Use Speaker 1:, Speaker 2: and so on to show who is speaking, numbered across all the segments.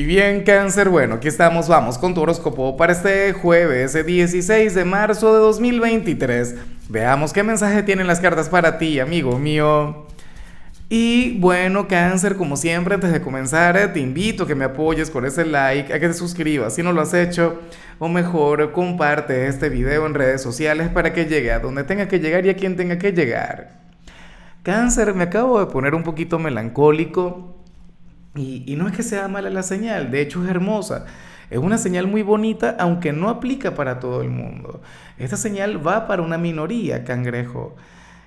Speaker 1: Y bien, cáncer, bueno, aquí estamos, vamos con tu horóscopo para este jueves 16 de marzo de 2023. Veamos qué mensaje tienen las cartas para ti, amigo mío. Y bueno, cáncer, como siempre, antes de comenzar, te invito a que me apoyes con ese like, a que te suscribas si no lo has hecho, o mejor, comparte este video en redes sociales para que llegue a donde tenga que llegar y a quien tenga que llegar. Cáncer, me acabo de poner un poquito melancólico y, no es que sea mala la señal, de hecho es hermosa. Es una señal muy bonita, aunque no aplica para todo el mundo. Esta señal va para una minoría, cangrejo.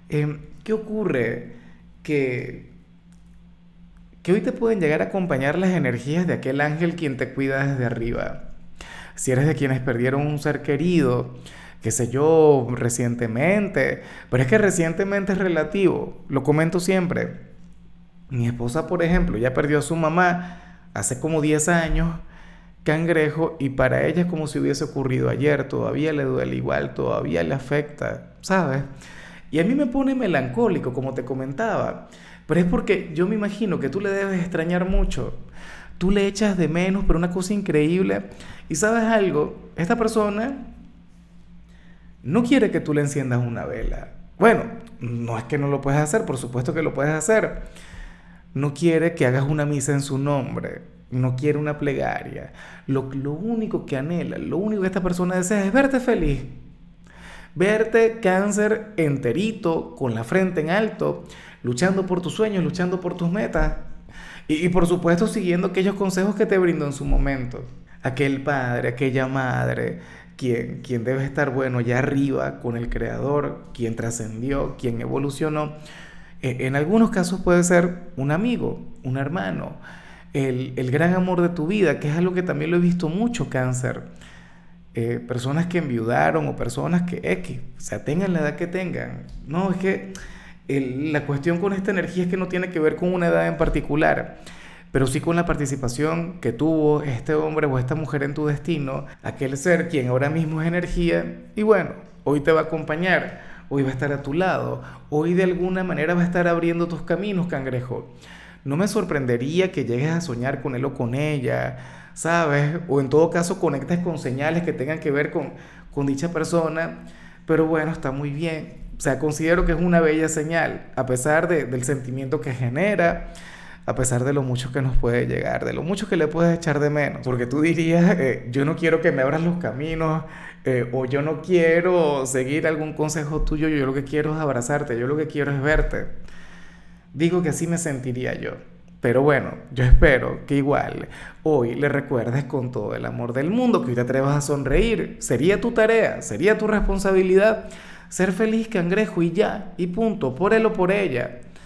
Speaker 1: Em, ¿Qué ocurre? Que, que hoy te pueden llegar a acompañar las energías de aquel ángel quien te cuida desde arriba. Si eres de quienes perdieron un ser querido, qué sé yo, recientemente, pero es que recientemente es relativo, lo comento siempre mi esposa, por ejemplo, ya perdió a su mamá hace como 10 años, cangrejo, y para ella es como si hubiese ocurrido ayer, todavía le duele igual, todavía le afecta, ¿sabes? Y a mí me pone melancólico, como te comentaba, pero es porque yo me imagino que tú le debes extrañar mucho. Tú le echas de menos, pero una cosa increíble. Y sabes algo, esta persona no quiere que tú le enciendas una vela. Bueno, no es que no lo puedes hacer, por supuesto que lo puedes hacer no quiere que hagas una misa en su nombre, no quiere una plegaria. Lo, lo único que anhela, lo único que esta persona desea es verte feliz. Verte cáncer enterito, con la frente en alto, luchando por tus sueños, luchando por tus metas. Y, y, por supuesto siguiendo aquellos consejos que te brindó en su momento. Aquel padre, aquella madre, quien, quien debe estar bueno ya arriba con el Creador, quien trascendió, quien evolucionó en algunos casos puede ser un amigo, un hermano, el, gran amor de tu vida, que es algo que también lo he visto mucho cáncer. Eh, personas que enviudaron o personas que X, o sea, tengan la edad que tengan. No, es que la cuestión con esta energía es que no tiene que ver con una edad en particular, pero sí con la participación que tuvo este hombre o esta mujer en tu destino, aquel ser quien ahora mismo es energía, y bueno, hoy te va a acompañar hoy va a estar a tu lado, hoy de alguna manera va a estar abriendo tus caminos, cangrejo. No me sorprendería que llegues a soñar con él o con ella, ¿sabes? O en todo caso conectes con señales que tengan que ver con, con dicha persona, pero bueno, está muy bien. O sea, considero que es una bella señal, a pesar de, del sentimiento que genera, a pesar de lo mucho que nos puede llegar, de lo mucho que le puedes echar de menos. Porque tú dirías, eh, yo no quiero que me abras los caminos, eh, o yo no quiero seguir algún consejo tuyo, yo lo que quiero es abrazarte, yo lo que quiero es verte. Digo que así me sentiría yo. Pero bueno, yo espero que igual hoy le recuerdes con todo el amor del mundo, que hoy te atrevas a sonreír. Sería tu tarea, sería tu responsabilidad ser feliz, cangrejo, y ya, y punto, por él o por ella.